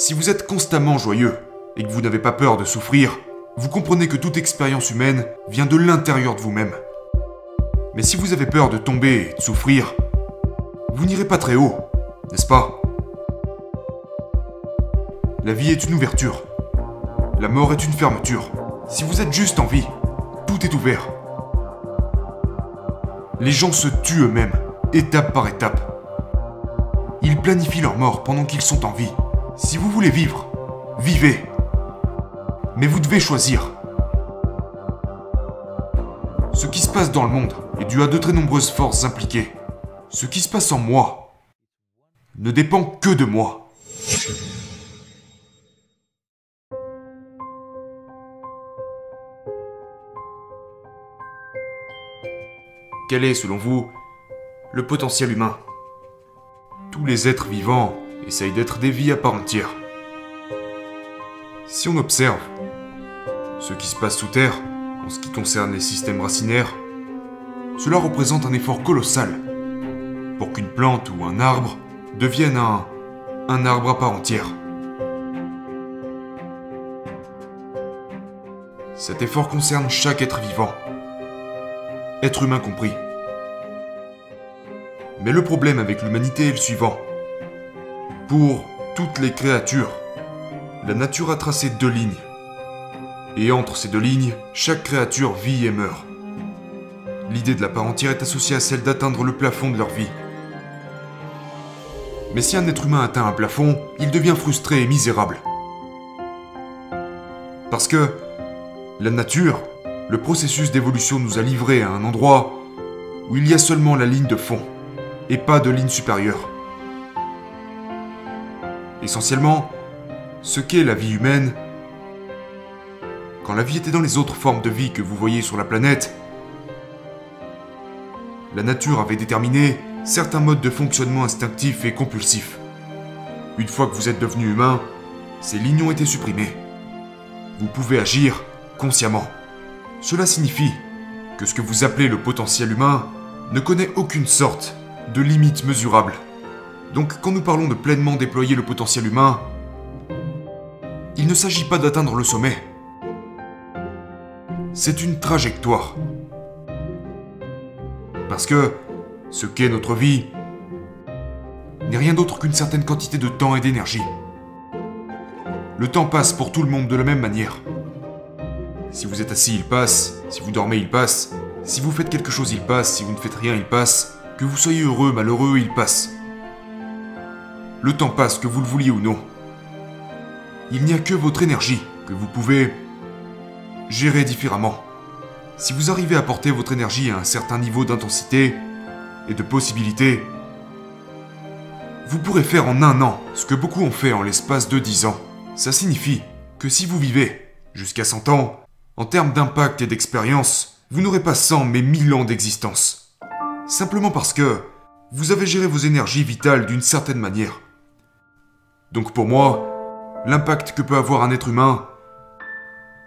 Si vous êtes constamment joyeux et que vous n'avez pas peur de souffrir, vous comprenez que toute expérience humaine vient de l'intérieur de vous-même. Mais si vous avez peur de tomber et de souffrir, vous n'irez pas très haut, n'est-ce pas? La vie est une ouverture. La mort est une fermeture. Si vous êtes juste en vie, tout est ouvert. Les gens se tuent eux-mêmes, étape par étape. Ils planifient leur mort pendant qu'ils sont en vie. Si vous voulez vivre, vivez. Mais vous devez choisir. Ce qui se passe dans le monde est dû à de très nombreuses forces impliquées. Ce qui se passe en moi ne dépend que de moi. Quel est, selon vous, le potentiel humain? Tous les êtres vivants essayent d'être des vies à part entière. Si on observe ce qui se passe sous terre en ce qui concerne les systèmes racinaires, cela représente un effort colossal pour qu'une plante ou un arbre devienne un, un arbre à part entière. Cet effort concerne chaque être vivant, être humain compris. Mais le problème avec l'humanité est le suivant. Pour toutes les créatures, la nature a tracé deux lignes. Et entre ces deux lignes, chaque créature vit et meurt. L'idée de la part entière est associée à celle d'atteindre le plafond de leur vie. Mais si un être humain atteint un plafond, il devient frustré et misérable. Parce que la nature, le processus d'évolution nous a livrés à un endroit où il y a seulement la ligne de fond et pas de ligne supérieure. Essentiellement, ce qu'est la vie humaine, quand la vie était dans les autres formes de vie que vous voyez sur la planète, la nature avait déterminé certains modes de fonctionnement instinctifs et compulsifs. Une fois que vous êtes devenu humain, ces lignes ont été supprimées. Vous pouvez agir consciemment. Cela signifie que ce que vous appelez le potentiel humain ne connaît aucune sorte de limite mesurable. Donc quand nous parlons de pleinement déployer le potentiel humain, il ne s'agit pas d'atteindre le sommet. C'est une trajectoire. Parce que ce qu'est notre vie n'est rien d'autre qu'une certaine quantité de temps et d'énergie. Le temps passe pour tout le monde de la même manière. Si vous êtes assis, il passe. Si vous dormez, il passe. Si vous faites quelque chose, il passe. Si vous ne faites rien, il passe. Que vous soyez heureux, malheureux, il passe. Le temps passe, que vous le vouliez ou non. Il n'y a que votre énergie que vous pouvez gérer différemment. Si vous arrivez à porter votre énergie à un certain niveau d'intensité et de possibilités, vous pourrez faire en un an ce que beaucoup ont fait en l'espace de 10 ans. Ça signifie que si vous vivez jusqu'à 100 ans, en termes d'impact et d'expérience, vous n'aurez pas 100 mais 1000 ans d'existence. Simplement parce que vous avez géré vos énergies vitales d'une certaine manière. Donc pour moi, l'impact que peut avoir un être humain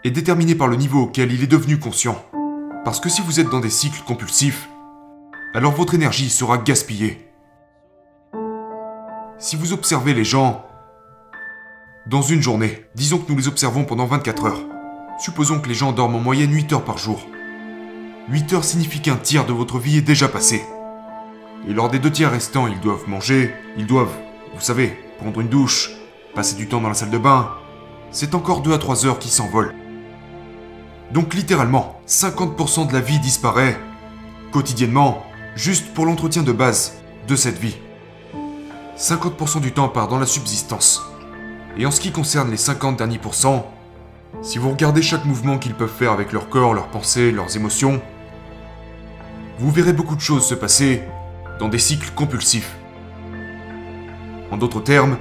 est déterminé par le niveau auquel il est devenu conscient. Parce que si vous êtes dans des cycles compulsifs, alors votre énergie sera gaspillée. Si vous observez les gens dans une journée, disons que nous les observons pendant 24 heures, supposons que les gens dorment en moyenne 8 heures par jour. 8 heures signifie qu'un tiers de votre vie est déjà passé. Et lors des deux tiers restants, ils doivent manger, ils doivent, vous savez, prendre une douche, passer du temps dans la salle de bain. C'est encore 2 à 3 heures qui s'envolent. Donc littéralement, 50% de la vie disparaît, quotidiennement, juste pour l'entretien de base de cette vie. 50% du temps part dans la subsistance. Et en ce qui concerne les 50 derniers pourcents, si vous regardez chaque mouvement qu'ils peuvent faire avec leur corps, leurs pensées, leurs émotions, vous verrez beaucoup de choses se passer dans des cycles compulsifs. En d'autres termes,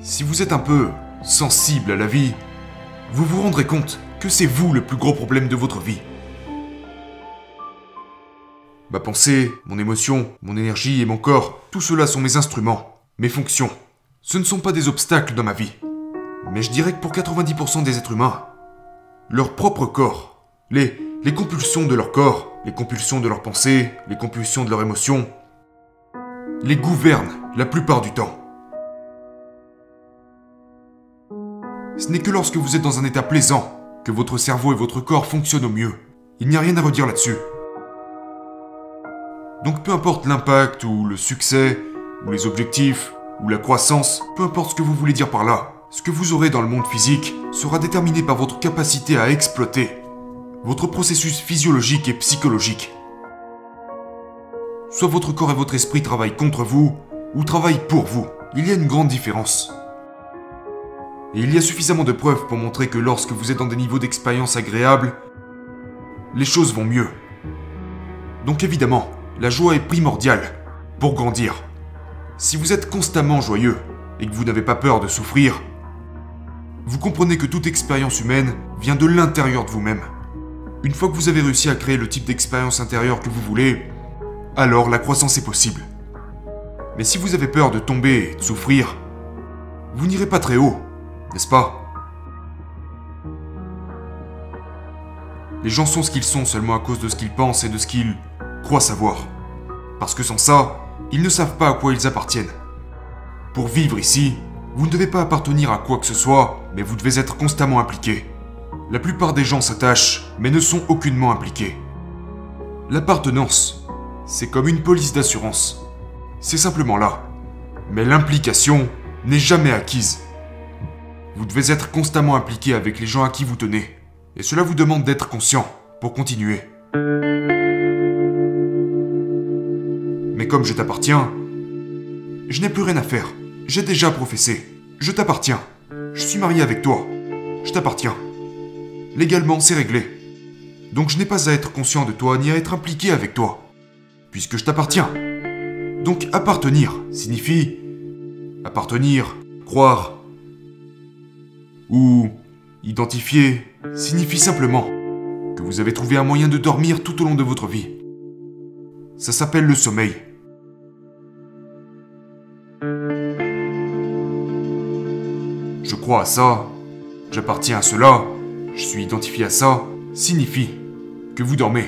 si vous êtes un peu sensible à la vie, vous vous rendrez compte que c'est vous le plus gros problème de votre vie. Ma pensée, mon émotion, mon énergie et mon corps, tout cela sont mes instruments, mes fonctions. Ce ne sont pas des obstacles dans ma vie. Mais je dirais que pour 90% des êtres humains, leur propre corps, les, les compulsions de leur corps, les compulsions de leurs pensées, les compulsions de leurs émotions, les gouvernent la plupart du temps. Ce n'est que lorsque vous êtes dans un état plaisant que votre cerveau et votre corps fonctionnent au mieux. Il n'y a rien à redire là-dessus. Donc peu importe l'impact ou le succès, ou les objectifs, ou la croissance, peu importe ce que vous voulez dire par là, ce que vous aurez dans le monde physique sera déterminé par votre capacité à exploiter votre processus physiologique et psychologique. Soit votre corps et votre esprit travaillent contre vous, ou travaillent pour vous. Il y a une grande différence. Et il y a suffisamment de preuves pour montrer que lorsque vous êtes dans des niveaux d'expérience agréables, les choses vont mieux. Donc évidemment, la joie est primordiale pour grandir. Si vous êtes constamment joyeux et que vous n'avez pas peur de souffrir, vous comprenez que toute expérience humaine vient de l'intérieur de vous-même. Une fois que vous avez réussi à créer le type d'expérience intérieure que vous voulez, alors la croissance est possible. Mais si vous avez peur de tomber et de souffrir, vous n'irez pas très haut, n'est-ce pas? Les gens sont ce qu'ils sont seulement à cause de ce qu'ils pensent et de ce qu'ils croient savoir. Parce que sans ça, ils ne savent pas à quoi ils appartiennent. Pour vivre ici, vous ne devez pas appartenir à quoi que ce soit, mais vous devez être constamment impliqué. La plupart des gens s'attachent, mais ne sont aucunement impliqués. L'appartenance, c'est comme une police d'assurance. C'est simplement là. Mais l'implication n'est jamais acquise. Vous devez être constamment impliqué avec les gens à qui vous tenez. Et cela vous demande d'être conscient pour continuer. Mais comme je t'appartiens, je n'ai plus rien à faire. J'ai déjà professé. Je t'appartiens. Je suis marié avec toi. Je t'appartiens. Légalement, c'est réglé. Donc je n'ai pas à être conscient de toi ni à être impliqué avec toi. Puisque je t'appartiens. Donc appartenir signifie appartenir, croire ou identifier signifie simplement que vous avez trouvé un moyen de dormir tout au long de votre vie. Ça s'appelle le sommeil. Je crois à ça, j'appartiens à cela, je suis identifié à ça, signifie que vous dormez.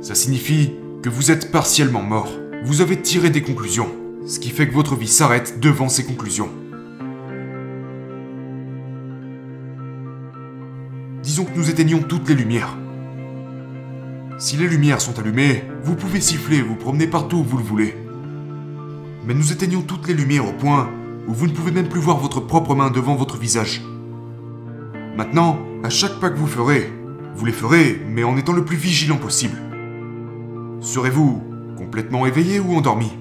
Ça signifie que vous êtes partiellement mort. Vous avez tiré des conclusions, ce qui fait que votre vie s'arrête devant ces conclusions. Que nous éteignons toutes les lumières. Si les lumières sont allumées, vous pouvez siffler vous promener partout où vous le voulez. Mais nous éteignons toutes les lumières au point où vous ne pouvez même plus voir votre propre main devant votre visage. Maintenant, à chaque pas que vous ferez, vous les ferez, mais en étant le plus vigilant possible. Serez-vous complètement éveillé ou endormi?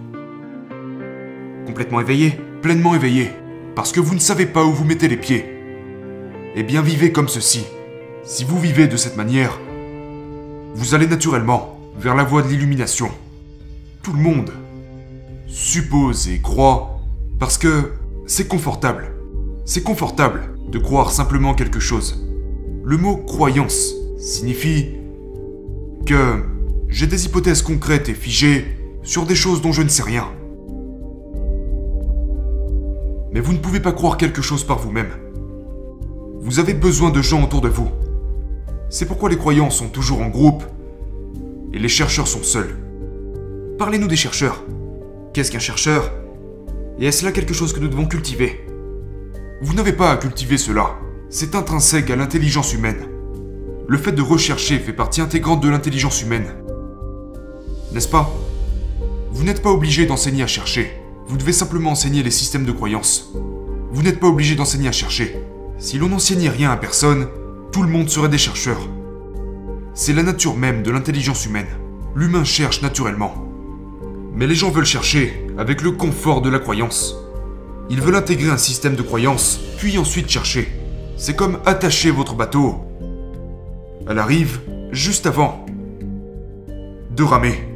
Complètement éveillé Pleinement éveillé Parce que vous ne savez pas où vous mettez les pieds. Eh bien, vivez comme ceci. Si vous vivez de cette manière, vous allez naturellement vers la voie de l'illumination. Tout le monde suppose et croit parce que c'est confortable. C'est confortable de croire simplement quelque chose. Le mot croyance signifie que j'ai des hypothèses concrètes et figées sur des choses dont je ne sais rien. Mais vous ne pouvez pas croire quelque chose par vous-même. Vous avez besoin de gens autour de vous. C'est pourquoi les croyants sont toujours en groupe et les chercheurs sont seuls. Parlez-nous des chercheurs. Qu'est-ce qu'un chercheur? Et est-ce là quelque chose que nous devons cultiver? Vous n'avez pas à cultiver cela. C'est intrinsèque à l'intelligence humaine. Le fait de rechercher fait partie intégrante de l'intelligence humaine. N'est-ce pas? Vous n'êtes pas obligé d'enseigner à chercher. Vous devez simplement enseigner les systèmes de croyance. Vous n'êtes pas obligé d'enseigner à chercher. Si l'on n'enseignait rien à personne, tout le monde serait des chercheurs. C'est la nature même de l'intelligence humaine. L'humain cherche naturellement. Mais les gens veulent chercher avec le confort de la croyance. Ils veulent intégrer un système de croyance, puis ensuite chercher. C'est comme attacher votre bateau à la rive juste avant de ramer.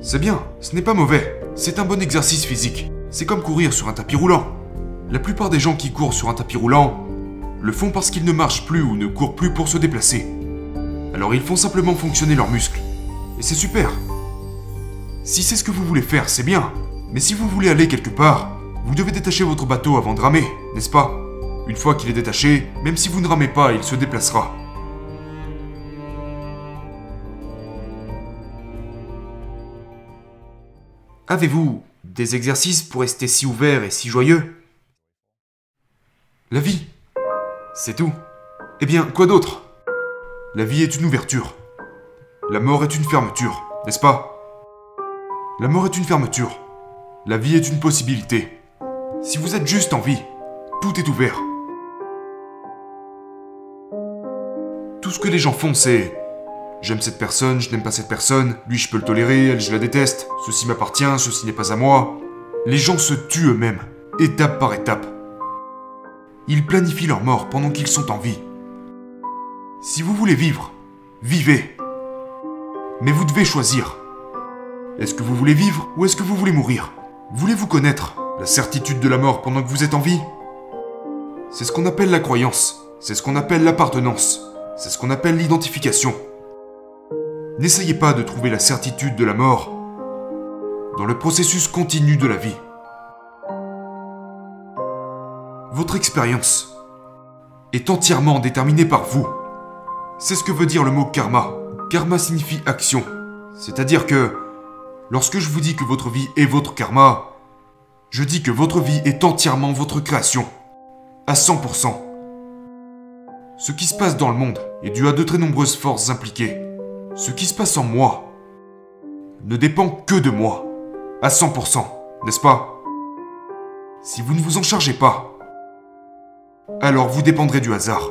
C'est bien, ce n'est pas mauvais. C'est un bon exercice physique. C'est comme courir sur un tapis roulant. La plupart des gens qui courent sur un tapis roulant le font parce qu'ils ne marchent plus ou ne courent plus pour se déplacer. Alors ils font simplement fonctionner leurs muscles. Et c'est super. Si c'est ce que vous voulez faire, c'est bien. Mais si vous voulez aller quelque part, vous devez détacher votre bateau avant de ramer, n'est-ce pas? Une fois qu'il est détaché, même si vous ne ramez pas, il se déplacera. Avez-vous des exercices pour rester si ouvert et si joyeux? La vie. C'est tout. Eh bien, quoi d'autre? La vie est une ouverture. La mort est une fermeture, n'est-ce pas? La mort est une fermeture. La vie est une possibilité. Si vous êtes juste en vie, tout est ouvert. Tout ce que les gens font, c'est J'aime cette personne, je n'aime pas cette personne, lui je peux le tolérer, elle je la déteste, ceci m'appartient, ceci n'est pas à moi. Les gens se tuent eux-mêmes, étape par étape. Ils planifient leur mort pendant qu'ils sont en vie. Si vous voulez vivre, vivez. Mais vous devez choisir. Est-ce que vous voulez vivre ou est-ce que vous voulez mourir? Voulez-vous connaître la certitude de la mort pendant que vous êtes en vie? C'est ce qu'on appelle la croyance, c'est ce qu'on appelle l'appartenance, c'est ce qu'on appelle l'identification. N'essayez pas de trouver la certitude de la mort dans le processus continu de la vie. Votre expérience est entièrement déterminée par vous. C'est ce que veut dire le mot karma. Karma signifie action. C'est-à-dire que lorsque je vous dis que votre vie est votre karma, je dis que votre vie est entièrement votre création. À 100%. Ce qui se passe dans le monde est dû à de très nombreuses forces impliquées ce qui se passe en moi ne dépend que de moi, à 100%, n'est-ce pas? Si vous ne vous en chargez pas, alors vous dépendrez du hasard.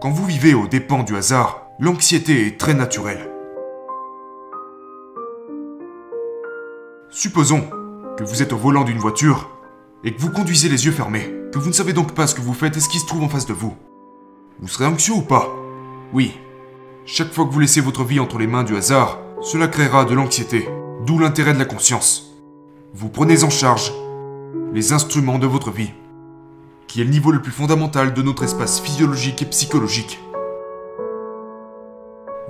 Quand vous vivez aux dépens du hasard, l'anxiété est très naturelle. Supposons que vous êtes au volant d'une voiture et que vous conduisez les yeux fermés, que vous ne savez donc pas ce que vous faites et ce qui se trouve en face de vous. Vous serez anxieux ou pas? Oui, chaque fois que vous laissez votre vie entre les mains du hasard, cela créera de l'anxiété, d'où l'intérêt de la conscience. Vous prenez en charge les instruments de votre vie, qui est le niveau le plus fondamental de notre espace physiologique et psychologique.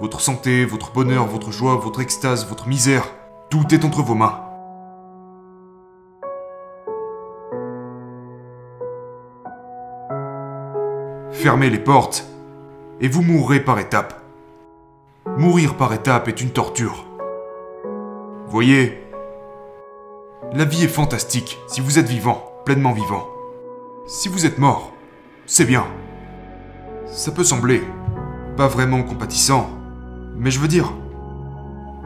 Votre santé, votre bonheur, votre joie, votre extase, votre misère, tout est entre vos mains. Fermez les portes et vous mourrez par étapes. Mourir par étapes est une torture. Voyez, la vie est fantastique si vous êtes vivant, pleinement vivant. Si vous êtes mort, c'est bien. Ça peut sembler pas vraiment compatissant, mais je veux dire,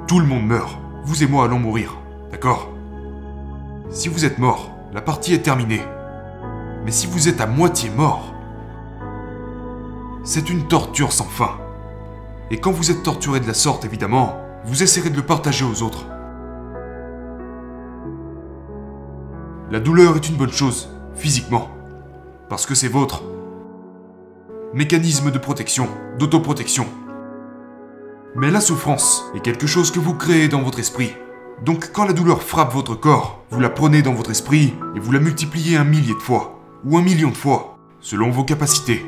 tout le monde meurt. Vous et moi allons mourir, d'accord? Si vous êtes mort, la partie est terminée. Mais si vous êtes à moitié mort, c'est une torture sans fin. Et quand vous êtes torturé de la sorte, évidemment, vous essaierez de le partager aux autres. La douleur est une bonne chose, physiquement, parce que c'est votre mécanisme de protection, d'autoprotection. Mais la souffrance est quelque chose que vous créez dans votre esprit. Donc quand la douleur frappe votre corps, vous la prenez dans votre esprit et vous la multipliez un millier de fois, ou un million de fois, selon vos capacités,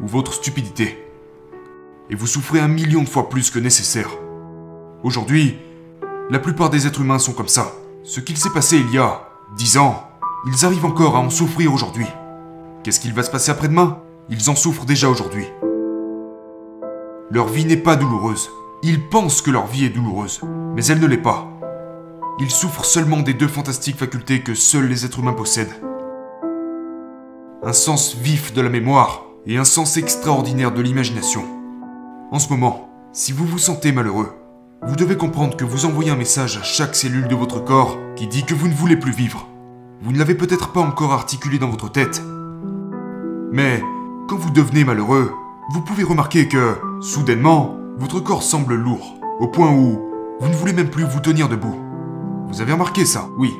ou votre stupidité et vous souffrez un million de fois plus que nécessaire. Aujourd'hui, la plupart des êtres humains sont comme ça. Ce qu'il s'est passé il y a dix ans, ils arrivent encore à en souffrir aujourd'hui. Qu'est-ce qu'il va se passer après-demain Ils en souffrent déjà aujourd'hui. Leur vie n'est pas douloureuse. Ils pensent que leur vie est douloureuse, mais elle ne l'est pas. Ils souffrent seulement des deux fantastiques facultés que seuls les êtres humains possèdent. Un sens vif de la mémoire et un sens extraordinaire de l'imagination. En ce moment, si vous vous sentez malheureux, vous devez comprendre que vous envoyez un message à chaque cellule de votre corps qui dit que vous ne voulez plus vivre. Vous ne l'avez peut-être pas encore articulé dans votre tête. Mais quand vous devenez malheureux, vous pouvez remarquer que, soudainement, votre corps semble lourd, au point où vous ne voulez même plus vous tenir debout. Vous avez remarqué ça, oui.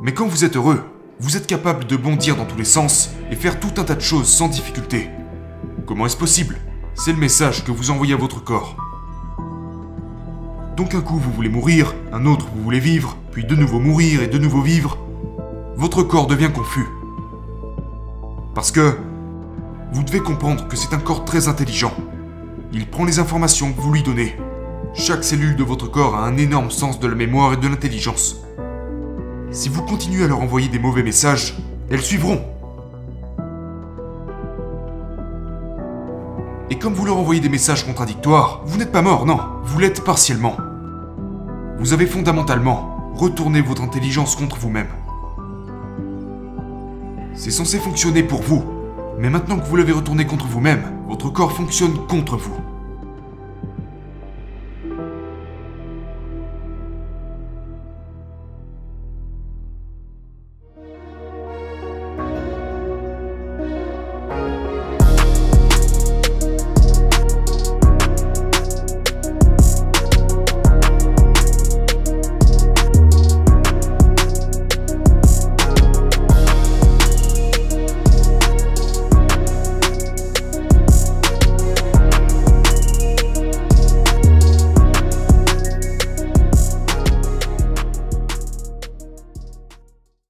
Mais quand vous êtes heureux, vous êtes capable de bondir dans tous les sens et faire tout un tas de choses sans difficulté. Comment est-ce possible? C'est le message que vous envoyez à votre corps. Donc un coup vous voulez mourir, un autre vous voulez vivre, puis de nouveau mourir et de nouveau vivre. Votre corps devient confus. Parce que vous devez comprendre que c'est un corps très intelligent. Il prend les informations que vous lui donnez. Chaque cellule de votre corps a un énorme sens de la mémoire et de l'intelligence. Si vous continuez à leur envoyer des mauvais messages, elles suivront. Et comme vous leur envoyez des messages contradictoires, vous n'êtes pas mort, non, vous l'êtes partiellement. Vous avez fondamentalement retourné votre intelligence contre vous-même. C'est censé fonctionner pour vous. Mais maintenant que vous l'avez retourné contre vous-même, votre corps fonctionne contre vous.